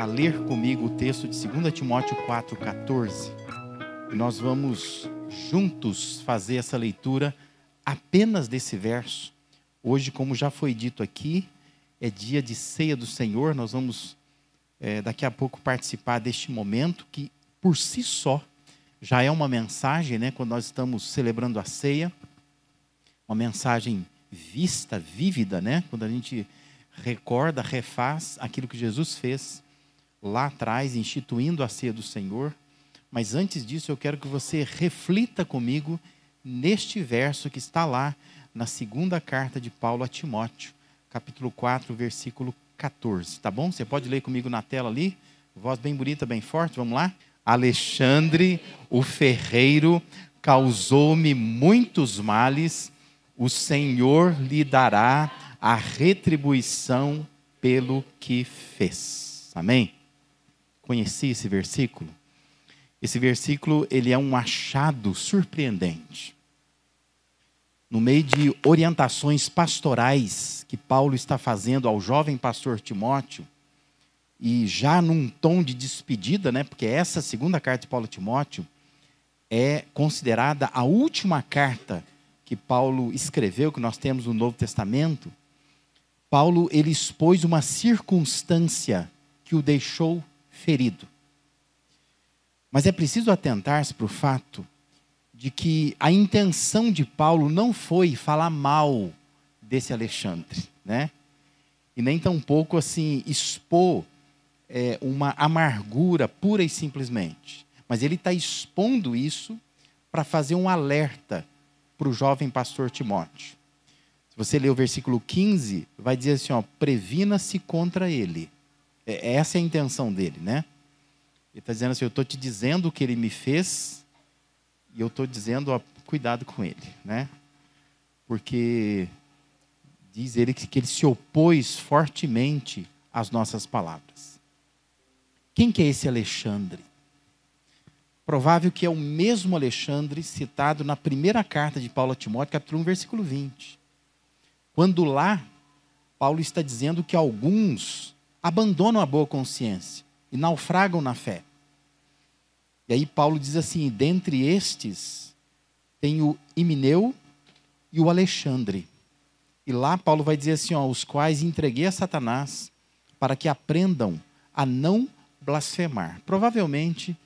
a ler comigo o texto de 2 Timóteo 4,14. E nós vamos juntos fazer essa leitura apenas desse verso. Hoje, como já foi dito aqui, é dia de ceia do Senhor. Nós vamos é, daqui a pouco participar deste momento que, por si só, já é uma mensagem, né? Quando nós estamos celebrando a ceia, uma mensagem vista, vívida, né? Quando a gente recorda, refaz aquilo que Jesus fez lá atrás, instituindo a ceia do Senhor. Mas antes disso, eu quero que você reflita comigo neste verso que está lá na segunda carta de Paulo a Timóteo, capítulo 4, versículo 14. Tá bom? Você pode ler comigo na tela ali? Voz bem bonita, bem forte. Vamos lá? Alexandre, o ferreiro, causou-me muitos males, o Senhor lhe dará a retribuição pelo que fez. Amém? Conheci esse versículo? Esse versículo, ele é um achado surpreendente. No meio de orientações pastorais que Paulo está fazendo ao jovem pastor Timóteo, e já num tom de despedida, né, porque essa segunda carta de Paulo a Timóteo é considerada a última carta que Paulo escreveu, que nós temos no Novo Testamento, Paulo ele expôs uma circunstância que o deixou ferido. Mas é preciso atentar-se para o fato de que a intenção de Paulo não foi falar mal desse Alexandre, né? E nem tampouco assim expor é, uma amargura pura e simplesmente. Mas ele está expondo isso para fazer um alerta para o jovem pastor Timóteo você ler o versículo 15, vai dizer assim: ó, previna-se contra ele. É, essa é a intenção dele, né? Ele está dizendo assim: eu estou te dizendo o que ele me fez, e eu estou dizendo, ó, cuidado com ele, né? Porque diz ele que, que ele se opôs fortemente às nossas palavras. Quem que é esse Alexandre? Provável que é o mesmo Alexandre citado na primeira carta de Paulo a Timóteo, capítulo 1, versículo 20. Quando lá, Paulo está dizendo que alguns abandonam a boa consciência e naufragam na fé. E aí Paulo diz assim: dentre estes tem o Imineu e o Alexandre. E lá Paulo vai dizer assim: ó, os quais entreguei a Satanás para que aprendam a não blasfemar. Provavelmente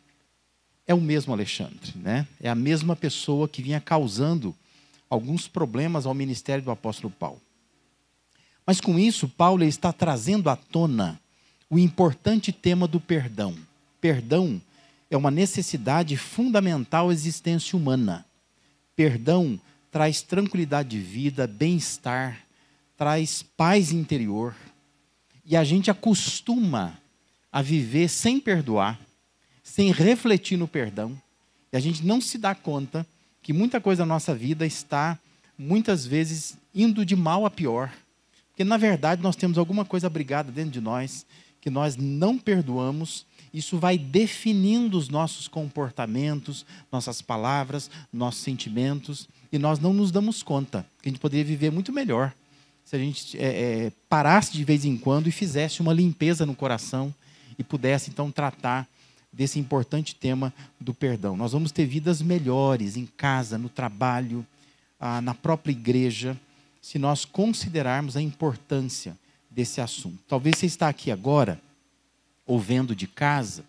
é o mesmo Alexandre, né? É a mesma pessoa que vinha causando alguns problemas ao ministério do apóstolo Paulo. Mas com isso, Paulo está trazendo à tona o importante tema do perdão. Perdão é uma necessidade fundamental à existência humana. Perdão traz tranquilidade de vida, bem-estar, traz paz interior. E a gente acostuma a viver sem perdoar, sem refletir no perdão. E a gente não se dá conta que muita coisa na nossa vida está, muitas vezes, indo de mal a pior. Porque, na verdade, nós temos alguma coisa brigada dentro de nós que nós não perdoamos. Isso vai definindo os nossos comportamentos, nossas palavras, nossos sentimentos, e nós não nos damos conta que a gente poderia viver muito melhor se a gente é, é, parasse de vez em quando e fizesse uma limpeza no coração e pudesse então tratar desse importante tema do perdão. Nós vamos ter vidas melhores em casa, no trabalho, ah, na própria igreja, se nós considerarmos a importância desse assunto. Talvez você está aqui agora, ouvindo de casa,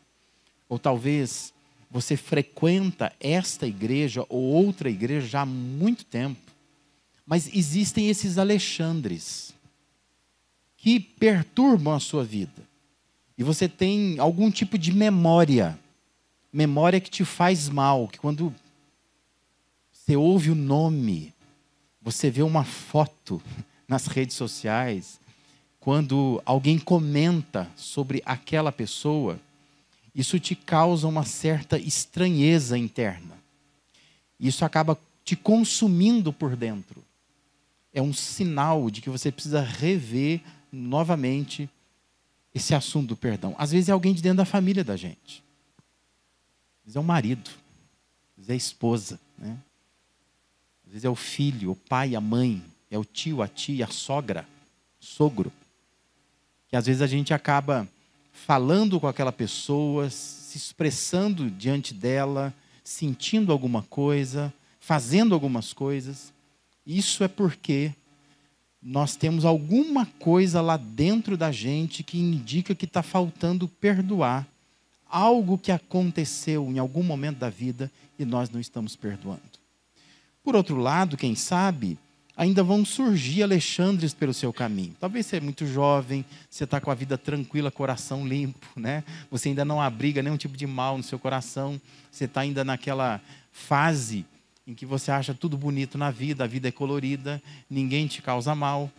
ou talvez você frequenta esta igreja ou outra igreja já há muito tempo, mas existem esses Alexandres que perturbam a sua vida e você tem algum tipo de memória, memória que te faz mal, que quando você ouve o nome, você vê uma foto nas redes sociais, quando alguém comenta sobre aquela pessoa, isso te causa uma certa estranheza interna. Isso acaba te consumindo por dentro. É um sinal de que você precisa rever novamente esse assunto do perdão. Às vezes é alguém de dentro da família da gente. Às vezes é o marido, às vezes é a esposa, né? Às vezes é o filho, o pai, a mãe, é o tio, a tia, a sogra, sogro. Que às vezes a gente acaba falando com aquela pessoa, se expressando diante dela, sentindo alguma coisa, fazendo algumas coisas. Isso é porque nós temos alguma coisa lá dentro da gente que indica que está faltando perdoar algo que aconteceu em algum momento da vida e nós não estamos perdoando. Por outro lado, quem sabe, ainda vão surgir Alexandres pelo seu caminho. Talvez você é muito jovem, você está com a vida tranquila, coração limpo, né? Você ainda não abriga nenhum tipo de mal no seu coração, você está ainda naquela fase em que você acha tudo bonito na vida, a vida é colorida, ninguém te causa mal.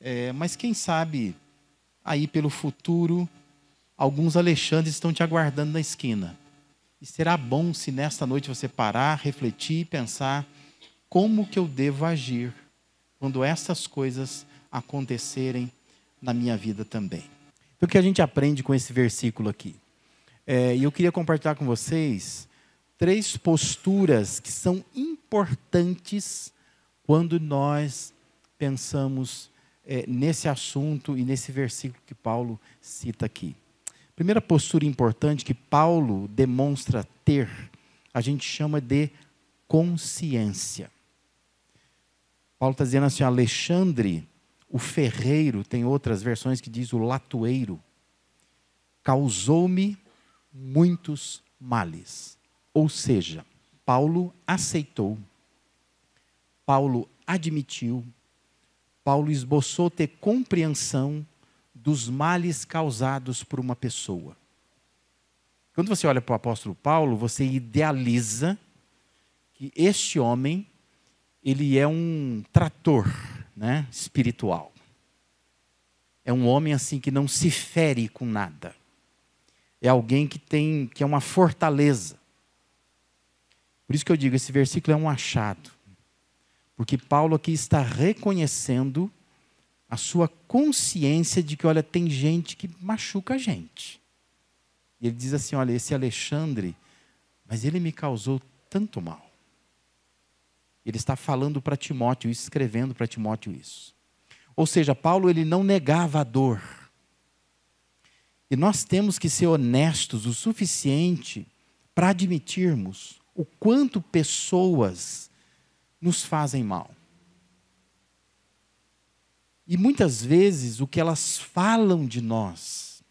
É, mas quem sabe, aí pelo futuro, alguns Alexandres estão te aguardando na esquina. E será bom se nesta noite você parar, refletir pensar como que eu devo agir quando essas coisas acontecerem na minha vida também. Então, o que a gente aprende com esse versículo aqui? É, e eu queria compartilhar com vocês três posturas que são importantes quando nós pensamos é, nesse assunto e nesse versículo que Paulo cita aqui. Primeira postura importante que Paulo demonstra ter, a gente chama de consciência. Paulo está dizendo assim: Alexandre, o ferreiro, tem outras versões que diz o latoeiro, causou-me muitos males. Ou seja, Paulo aceitou, Paulo admitiu, Paulo esboçou ter compreensão dos males causados por uma pessoa. Quando você olha para o apóstolo Paulo, você idealiza que este homem ele é um trator, né, espiritual. É um homem assim que não se fere com nada. É alguém que tem que é uma fortaleza. Por isso que eu digo, esse versículo é um achado. Porque Paulo aqui está reconhecendo a sua consciência de que, olha, tem gente que machuca a gente. E ele diz assim: olha, esse Alexandre, mas ele me causou tanto mal. Ele está falando para Timóteo, escrevendo para Timóteo isso. Ou seja, Paulo ele não negava a dor. E nós temos que ser honestos o suficiente para admitirmos o quanto pessoas nos fazem mal. E muitas vezes o que elas falam de nós,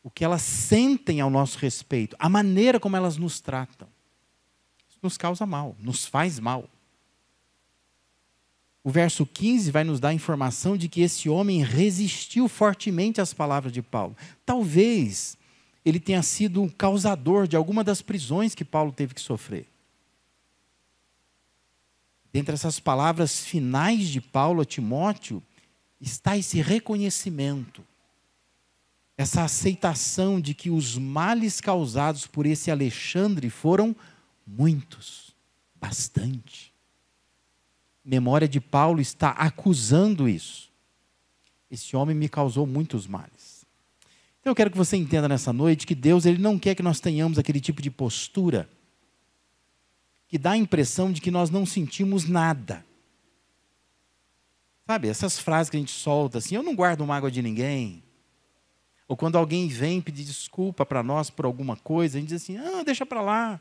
o que elas sentem ao nosso respeito, a maneira como elas nos tratam, nos causa mal, nos faz mal. O verso 15 vai nos dar a informação de que esse homem resistiu fortemente às palavras de Paulo. Talvez ele tenha sido um causador de alguma das prisões que Paulo teve que sofrer. Dentre essas palavras finais de Paulo a Timóteo, está esse reconhecimento, essa aceitação de que os males causados por esse Alexandre foram muitos, bastante. Memória de Paulo está acusando isso. Esse homem me causou muitos males. Então eu quero que você entenda nessa noite que Deus ele não quer que nós tenhamos aquele tipo de postura que dá a impressão de que nós não sentimos nada. Sabe, essas frases que a gente solta assim, eu não guardo mágoa de ninguém. Ou quando alguém vem pedir desculpa para nós por alguma coisa, a gente diz assim: ah, deixa para lá,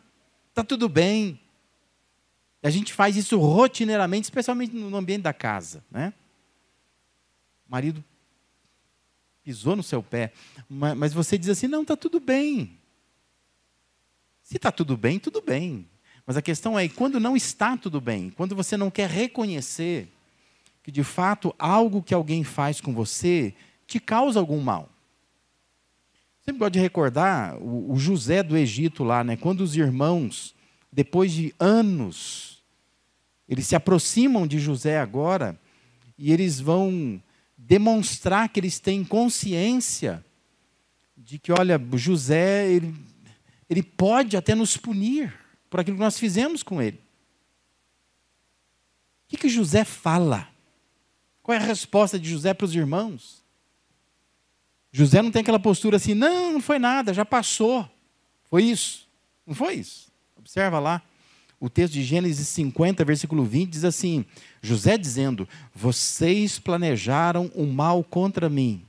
está tudo bem. A gente faz isso rotineiramente, especialmente no ambiente da casa. Né? O marido pisou no seu pé, mas você diz assim: não, está tudo bem. Se está tudo bem, tudo bem. Mas a questão é: quando não está tudo bem, quando você não quer reconhecer que de fato algo que alguém faz com você te causa algum mal. Sempre gosto de recordar o, José do Egito lá, né? quando os irmãos, depois de anos, eles se aproximam de José agora e eles vão demonstrar que eles têm consciência de que, olha, José, ele, ele pode até nos punir por aquilo que nós fizemos com ele. O que, que José fala? Qual é a resposta de José para os irmãos? José não tem aquela postura assim, não, não foi nada, já passou. Foi isso. Não foi isso. Observa lá. O texto de Gênesis 50, versículo 20, diz assim: José dizendo: Vocês planejaram o mal contra mim,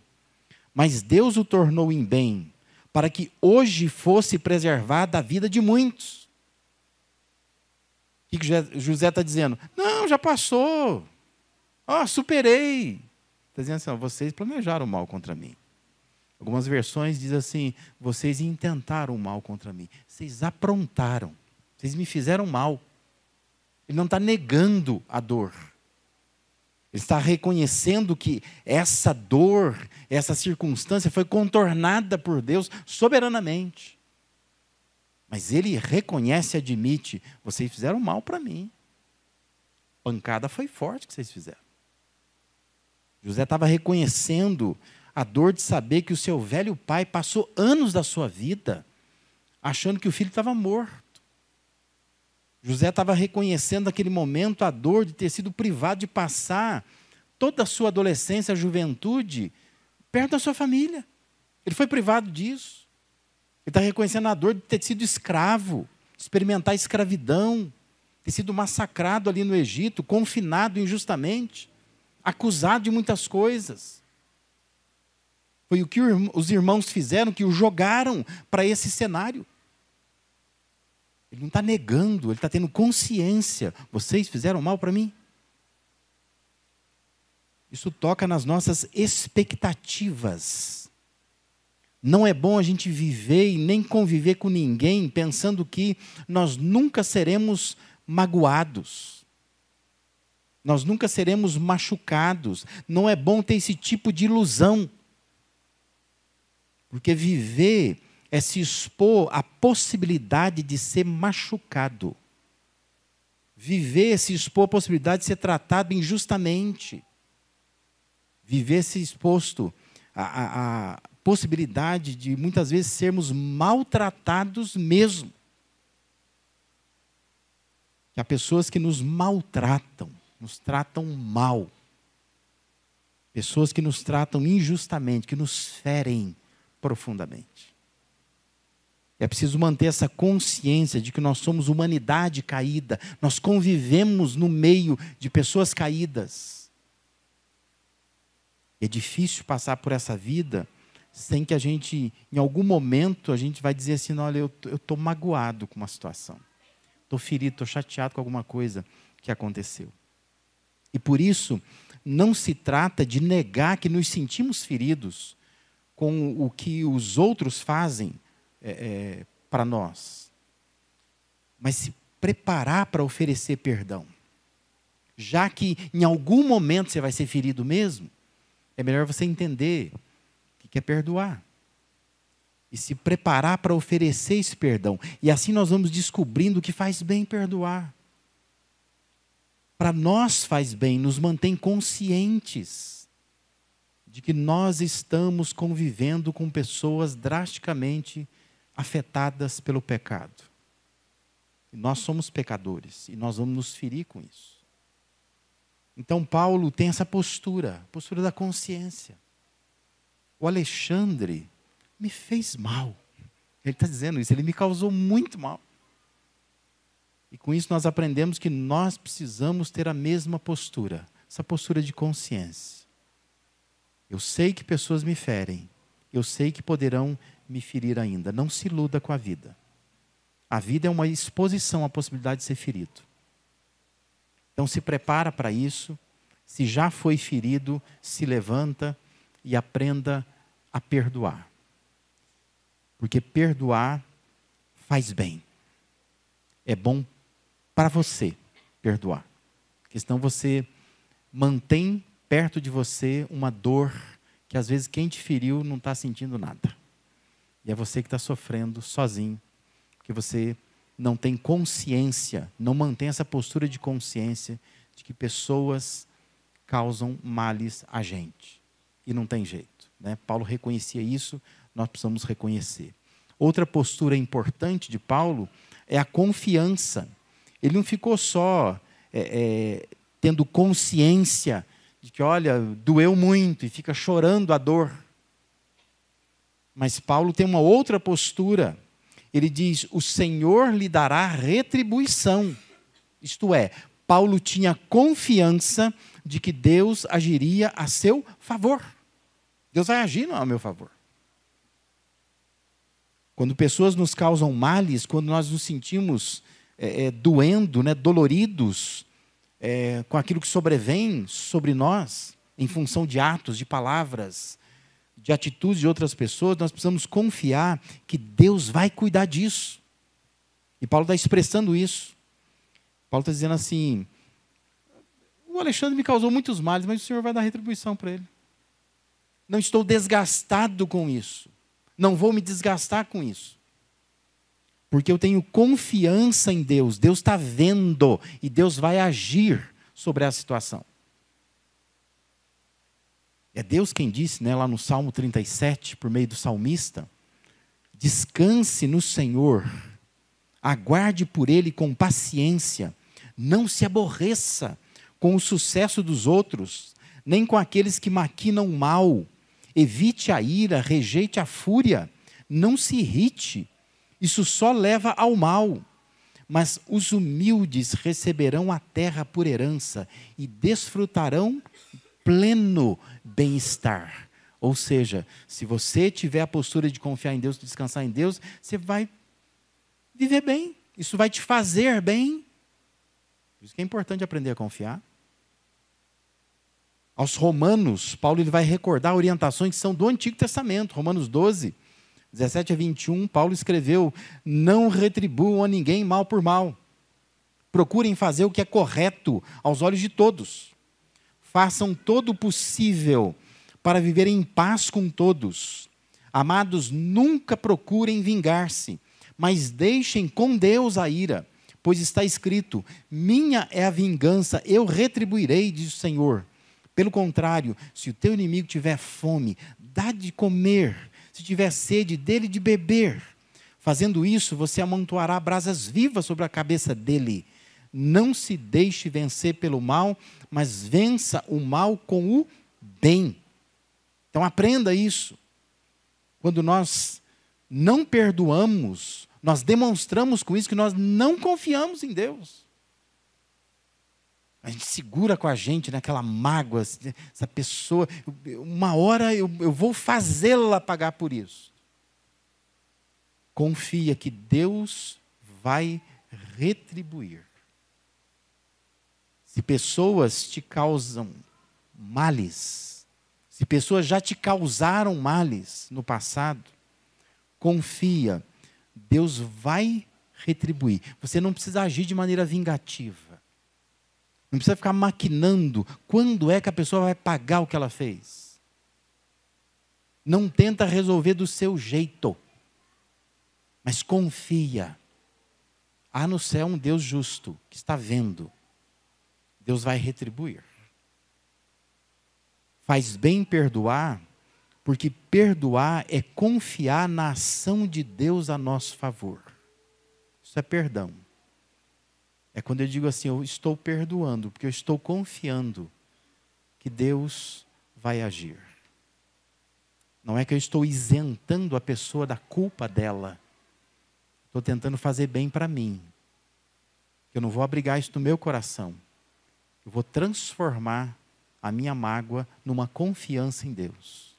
mas Deus o tornou em bem, para que hoje fosse preservada a vida de muitos. O que José está dizendo? Não, já passou. oh, superei. Está dizendo assim: vocês planejaram mal contra mim. Algumas versões dizem assim: vocês intentaram mal contra mim. Vocês aprontaram. Vocês me fizeram mal. Ele não está negando a dor. Ele está reconhecendo que essa dor, essa circunstância foi contornada por Deus soberanamente. Mas ele reconhece e admite: vocês fizeram mal para mim. Pancada foi forte que vocês fizeram. José estava reconhecendo a dor de saber que o seu velho pai passou anos da sua vida achando que o filho estava morto. José estava reconhecendo naquele momento a dor de ter sido privado de passar toda a sua adolescência, juventude, perto da sua família. Ele foi privado disso. Ele está reconhecendo a dor de ter sido escravo, experimentar escravidão, ter sido massacrado ali no Egito, confinado injustamente, acusado de muitas coisas. Foi o que os irmãos fizeram, que o jogaram para esse cenário. Ele não está negando, ele está tendo consciência. Vocês fizeram mal para mim? Isso toca nas nossas expectativas. Não é bom a gente viver e nem conviver com ninguém pensando que nós nunca seremos magoados. Nós nunca seremos machucados. Não é bom ter esse tipo de ilusão. Porque viver é se expor à possibilidade de ser machucado. Viver é se expor à possibilidade de ser tratado injustamente. Viver é se exposto à, à, à possibilidade de muitas vezes sermos maltratados mesmo. Há pessoas que nos maltratam, nos tratam mal. Pessoas que nos tratam injustamente, que nos ferem profundamente. É preciso manter essa consciência de que nós somos humanidade caída, nós convivemos no meio de pessoas caídas. É difícil passar por essa vida sem que a gente, em algum momento, a gente vai dizer assim: olha, eu estou magoado com uma situação, estou ferido, estou chateado com alguma coisa que aconteceu. E por isso, não se trata de negar que nos sentimos feridos com o que os outros fazem é, é, para nós, mas se preparar para oferecer perdão. Já que em algum momento você vai ser ferido mesmo, é melhor você entender que quer perdoar. E se preparar para oferecer esse perdão. E assim nós vamos descobrindo que faz bem perdoar. Para nós faz bem, nos mantém conscientes de que nós estamos convivendo com pessoas drasticamente afetadas pelo pecado. E nós somos pecadores e nós vamos nos ferir com isso. Então, Paulo tem essa postura, postura da consciência. O Alexandre me fez mal. Ele está dizendo isso, ele me causou muito mal. E com isso nós aprendemos que nós precisamos ter a mesma postura, essa postura de consciência. Eu sei que pessoas me ferem, eu sei que poderão me ferir ainda. Não se iluda com a vida. A vida é uma exposição à possibilidade de ser ferido. Então se prepara para isso. Se já foi ferido, se levanta e aprenda a perdoar. Porque perdoar faz bem. É bom para você perdoar. Porque senão você mantém perto de você uma dor que às vezes quem te feriu não está sentindo nada. E é você que está sofrendo sozinho, porque você não tem consciência, não mantém essa postura de consciência de que pessoas causam males a gente. E não tem jeito. Né? Paulo reconhecia isso, nós precisamos reconhecer. Outra postura importante de Paulo é a confiança. Ele não ficou só é, é, tendo consciência de que, olha, doeu muito e fica chorando a dor. Mas Paulo tem uma outra postura. Ele diz: o Senhor lhe dará retribuição. Isto é, Paulo tinha confiança de que Deus agiria a seu favor. Deus vai agir a meu favor. Quando pessoas nos causam males, quando nós nos sentimos é, é, doendo, né, doloridos é, com aquilo que sobrevém sobre nós, em função de atos, de palavras, de atitudes de outras pessoas, nós precisamos confiar que Deus vai cuidar disso. E Paulo está expressando isso. Paulo está dizendo assim: o Alexandre me causou muitos males, mas o Senhor vai dar retribuição para ele. Não estou desgastado com isso. Não vou me desgastar com isso. Porque eu tenho confiança em Deus. Deus está vendo e Deus vai agir sobre a situação. É Deus quem disse, né, lá no Salmo 37, por meio do salmista: descanse no Senhor, aguarde por Ele com paciência, não se aborreça com o sucesso dos outros, nem com aqueles que maquinam mal Evite a ira, rejeite a fúria, não se irrite. Isso só leva ao mal. Mas os humildes receberão a terra por herança e desfrutarão pleno bem-estar. Ou seja, se você tiver a postura de confiar em Deus, de descansar em Deus, você vai viver bem. Isso vai te fazer bem. Por isso que é importante aprender a confiar aos Romanos, Paulo ele vai recordar orientações que são do Antigo Testamento, Romanos 12, 17 a 21, Paulo escreveu: Não retribuam a ninguém mal por mal. Procurem fazer o que é correto aos olhos de todos. Façam todo o possível para viver em paz com todos. Amados, nunca procurem vingar-se, mas deixem com Deus a ira, pois está escrito: Minha é a vingança, eu retribuirei, diz o Senhor. Pelo contrário, se o teu inimigo tiver fome, dá de comer. Se tiver sede, dele de beber. Fazendo isso, você amontoará brasas vivas sobre a cabeça dele. Não se deixe vencer pelo mal, mas vença o mal com o bem. Então aprenda isso. Quando nós não perdoamos, nós demonstramos com isso que nós não confiamos em Deus. A gente segura com a gente naquela mágoa, essa pessoa, uma hora eu, eu vou fazê-la pagar por isso. Confia que Deus vai retribuir. Se pessoas te causam males, se pessoas já te causaram males no passado, confia, Deus vai retribuir. Você não precisa agir de maneira vingativa. Não precisa ficar maquinando quando é que a pessoa vai pagar o que ela fez. Não tenta resolver do seu jeito, mas confia. Há no céu um Deus justo que está vendo. Deus vai retribuir. Faz bem perdoar, porque perdoar é confiar na ação de Deus a nosso favor. Isso é perdão. É quando eu digo assim, eu estou perdoando, porque eu estou confiando que Deus vai agir. Não é que eu estou isentando a pessoa da culpa dela. Estou tentando fazer bem para mim. Eu não vou abrigar isso no meu coração. Eu vou transformar a minha mágoa numa confiança em Deus.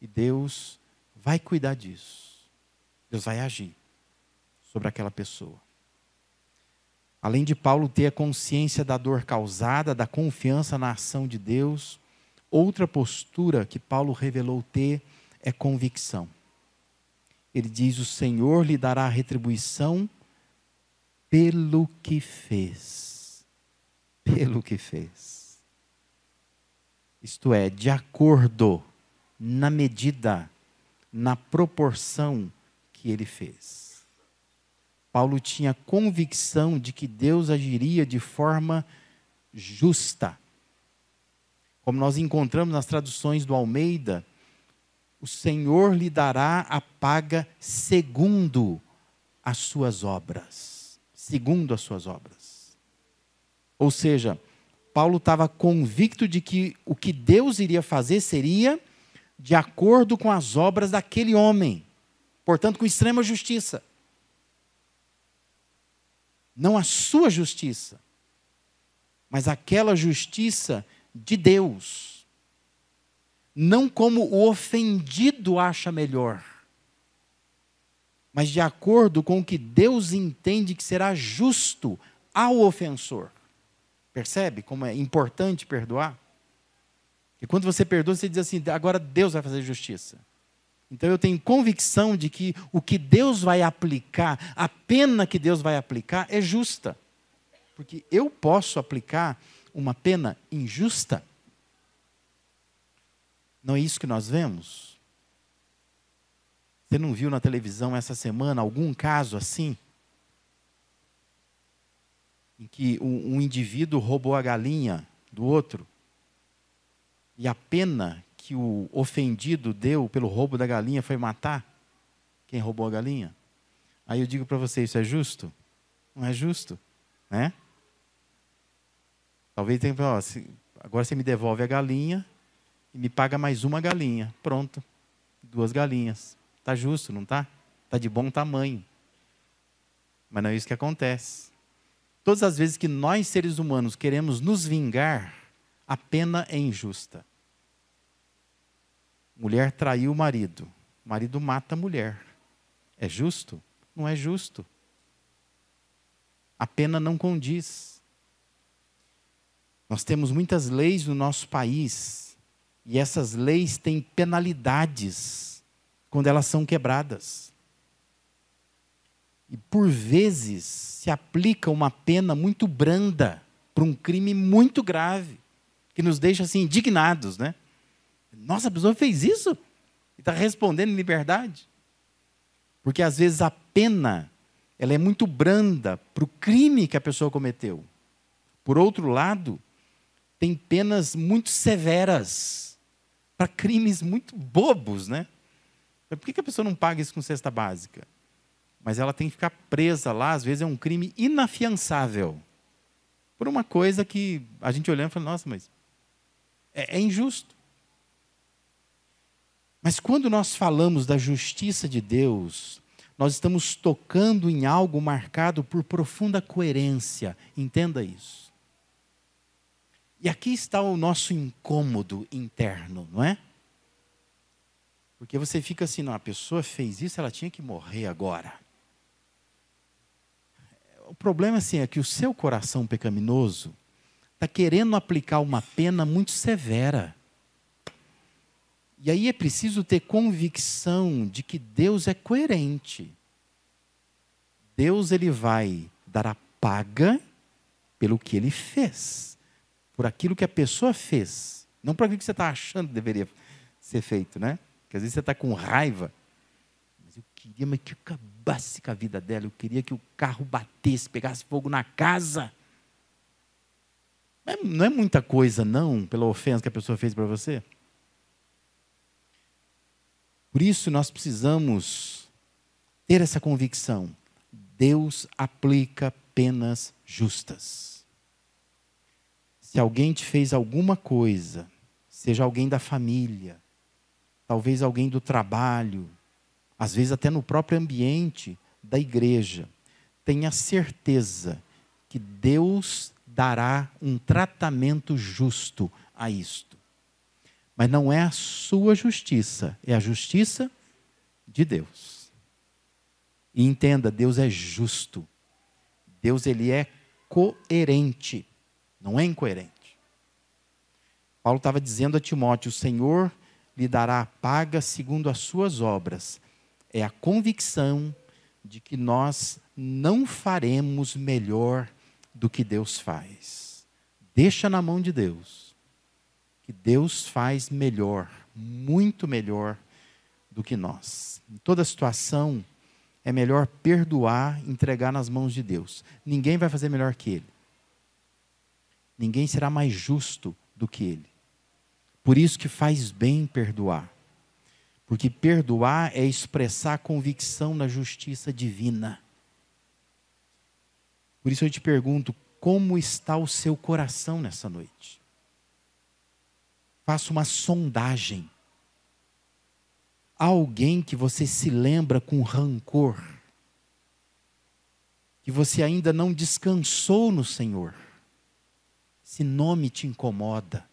E Deus vai cuidar disso. Deus vai agir sobre aquela pessoa. Além de Paulo ter a consciência da dor causada, da confiança na ação de Deus, outra postura que Paulo revelou ter é convicção. Ele diz: O Senhor lhe dará retribuição pelo que fez. Pelo que fez. Isto é, de acordo, na medida, na proporção que ele fez. Paulo tinha convicção de que Deus agiria de forma justa. Como nós encontramos nas traduções do Almeida, o Senhor lhe dará a paga segundo as suas obras. Segundo as suas obras. Ou seja, Paulo estava convicto de que o que Deus iria fazer seria de acordo com as obras daquele homem, portanto, com extrema justiça não a sua justiça, mas aquela justiça de Deus. não como o ofendido acha melhor, mas de acordo com o que Deus entende que será justo ao ofensor. Percebe como é importante perdoar? E quando você perdoa, você diz assim: agora Deus vai fazer justiça. Então eu tenho convicção de que o que Deus vai aplicar, a pena que Deus vai aplicar é justa. Porque eu posso aplicar uma pena injusta. Não é isso que nós vemos? Você não viu na televisão essa semana algum caso assim? Em que um, indivíduo roubou a galinha do outro e a pena que o ofendido deu pelo roubo da galinha foi matar quem roubou a galinha? Aí eu digo para você, isso é justo? Não é justo, né? Talvez tenha, ó, agora você me devolve a galinha e me paga mais uma galinha. Pronto, duas galinhas. Tá justo, não tá? Tá de bom tamanho. Mas não é isso que acontece. Todas as vezes que nós seres humanos queremos nos vingar, a pena é injusta. Mulher traiu o marido. O marido mata a mulher. É justo? Não é justo. A pena não condiz. Nós temos muitas leis no nosso país e essas leis têm penalidades quando elas são quebradas. E por vezes se aplica uma pena muito branda para um crime muito grave, que nos deixa assim indignados, né? Nossa, a pessoa fez isso? E está respondendo em liberdade? Porque às vezes a pena ela é muito branda para o crime que a pessoa cometeu. Por outro lado, tem penas muito severas para crimes muito bobos, né? Por que a pessoa não paga isso com cesta básica? Mas ela tem que ficar presa lá, às vezes é um crime inafiançável. Por uma coisa que a gente olhando e fala, nossa, mas é, é injusto. Mas quando nós falamos da justiça de Deus, nós estamos tocando em algo marcado por profunda coerência. Entenda isso. E aqui está o nosso incômodo interno, não é? Porque você fica assim, não, a pessoa fez isso, ela tinha que morrer agora. O problema assim é que o seu coração pecaminoso está querendo aplicar uma pena muito severa. E aí é preciso ter convicção de que Deus é coerente. Deus ele vai dar a paga pelo que ele fez, por aquilo que a pessoa fez, não por aquilo que você está achando que deveria ser feito, né? Porque às vezes você está com raiva, mas eu queria mas que acabasse com a vida dela, eu queria que o carro batesse, pegasse fogo na casa. Não é muita coisa, não, pela ofensa que a pessoa fez para você. Por isso nós precisamos ter essa convicção. Deus aplica penas justas. Se alguém te fez alguma coisa, seja alguém da família, talvez alguém do trabalho, às vezes até no próprio ambiente da igreja, tenha certeza que Deus dará um tratamento justo a isto. Mas não é a sua justiça, é a justiça de Deus. E entenda, Deus é justo. Deus ele é coerente, não é incoerente. Paulo estava dizendo a Timóteo: o Senhor lhe dará a paga segundo as suas obras. É a convicção de que nós não faremos melhor do que Deus faz. Deixa na mão de Deus que Deus faz melhor, muito melhor do que nós. Em toda situação, é melhor perdoar, entregar nas mãos de Deus. Ninguém vai fazer melhor que Ele. Ninguém será mais justo do que Ele. Por isso que faz bem perdoar. Porque perdoar é expressar a convicção na justiça divina. Por isso eu te pergunto: como está o seu coração nessa noite? Faça uma sondagem. Há alguém que você se lembra com rancor, que você ainda não descansou no Senhor. Esse nome te incomoda.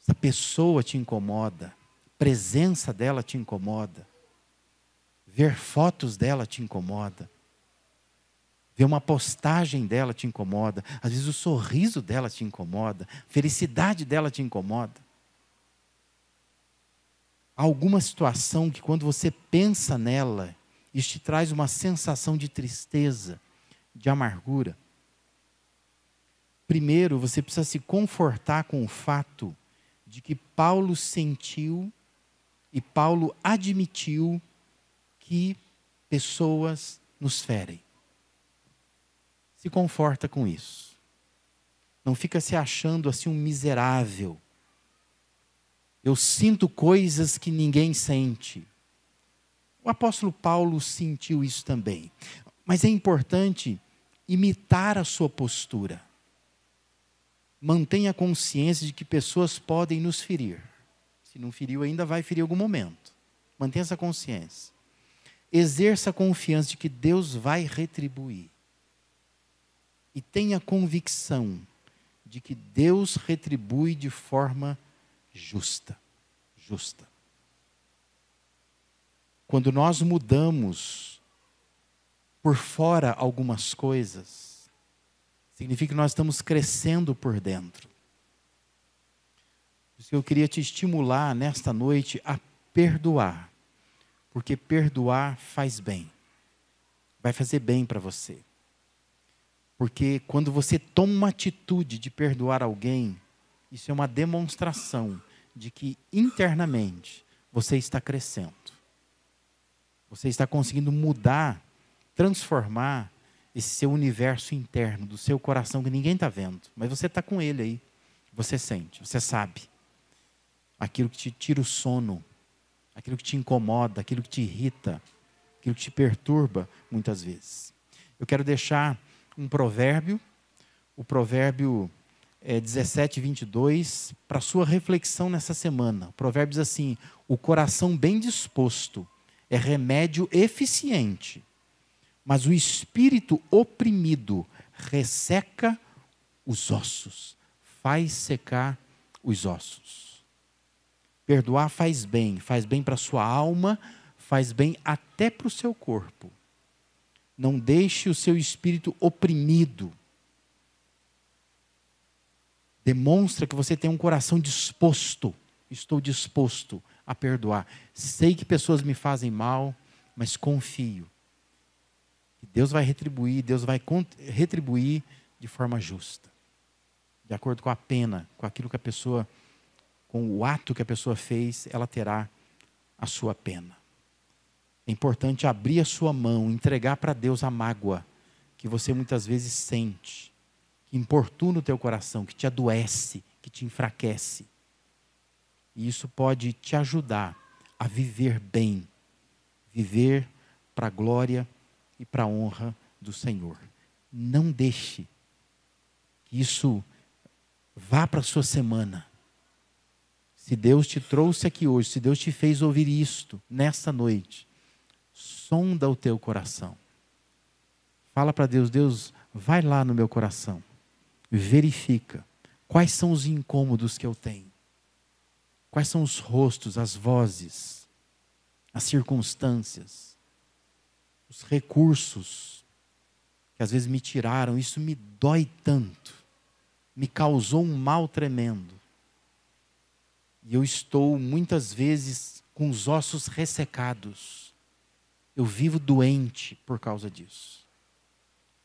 essa pessoa te incomoda, a presença dela te incomoda, ver fotos dela te incomoda, ver uma postagem dela te incomoda, às vezes o sorriso dela te incomoda, a felicidade dela te incomoda. Alguma situação que quando você pensa nela, isso te traz uma sensação de tristeza, de amargura. Primeiro, você precisa se confortar com o fato de que Paulo sentiu e Paulo admitiu que pessoas nos ferem. Se conforta com isso. Não fica se achando assim um miserável. Eu sinto coisas que ninguém sente. O apóstolo Paulo sentiu isso também. Mas é importante imitar a sua postura. Mantenha consciência de que pessoas podem nos ferir. Se não feriu ainda, vai ferir em algum momento. Mantenha essa consciência. Exerça a confiança de que Deus vai retribuir. E tenha convicção de que Deus retribui de forma justa. Justa. Quando nós mudamos por fora algumas coisas, Significa que nós estamos crescendo por dentro. Por isso que eu queria te estimular nesta noite a perdoar. Porque perdoar faz bem. Vai fazer bem para você. Porque quando você toma uma atitude de perdoar alguém, isso é uma demonstração de que internamente você está crescendo. Você está conseguindo mudar, transformar esse seu universo interno, do seu coração que ninguém está vendo, mas você está com ele aí. Você sente, você sabe. Aquilo que te tira o sono, aquilo que te incomoda, aquilo que te irrita, aquilo que te perturba muitas vezes. Eu quero deixar um provérbio, o provérbio é, 17, 22, para sua reflexão nessa semana. O provérbio diz assim: O coração bem disposto é remédio eficiente mas o espírito oprimido resseca os ossos, faz secar os ossos. Perdoar faz bem, faz bem para a sua alma, faz bem até para o seu corpo. Não deixe o seu espírito oprimido. Demonstra que você tem um coração disposto. Estou disposto a perdoar. Sei que pessoas me fazem mal, mas confio que Deus vai retribuir, Deus vai retribuir de forma justa. De acordo com a pena, com aquilo que a pessoa, com o ato que a pessoa fez, ela terá a sua pena. É importante abrir a sua mão, entregar para Deus a mágoa que você muitas vezes sente, que importuna o teu coração, que te adoece, que te enfraquece. E isso pode te ajudar a viver bem, viver para a glória e para a honra do Senhor. Não deixe que isso vá para a sua semana. Se Deus te trouxe aqui hoje, se Deus te fez ouvir isto nesta noite, sonda o teu coração. Fala para Deus, Deus, vai lá no meu coração. Verifica quais são os incômodos que eu tenho. Quais são os rostos, as vozes, as circunstâncias os recursos que às vezes me tiraram, isso me dói tanto, me causou um mal tremendo. E eu estou muitas vezes com os ossos ressecados. Eu vivo doente por causa disso.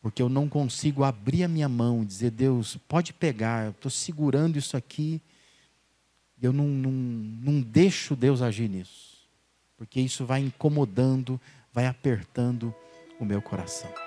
Porque eu não consigo abrir a minha mão e dizer, Deus, pode pegar, eu estou segurando isso aqui. E eu não, não, não deixo Deus agir nisso. Porque isso vai incomodando vai apertando o meu coração.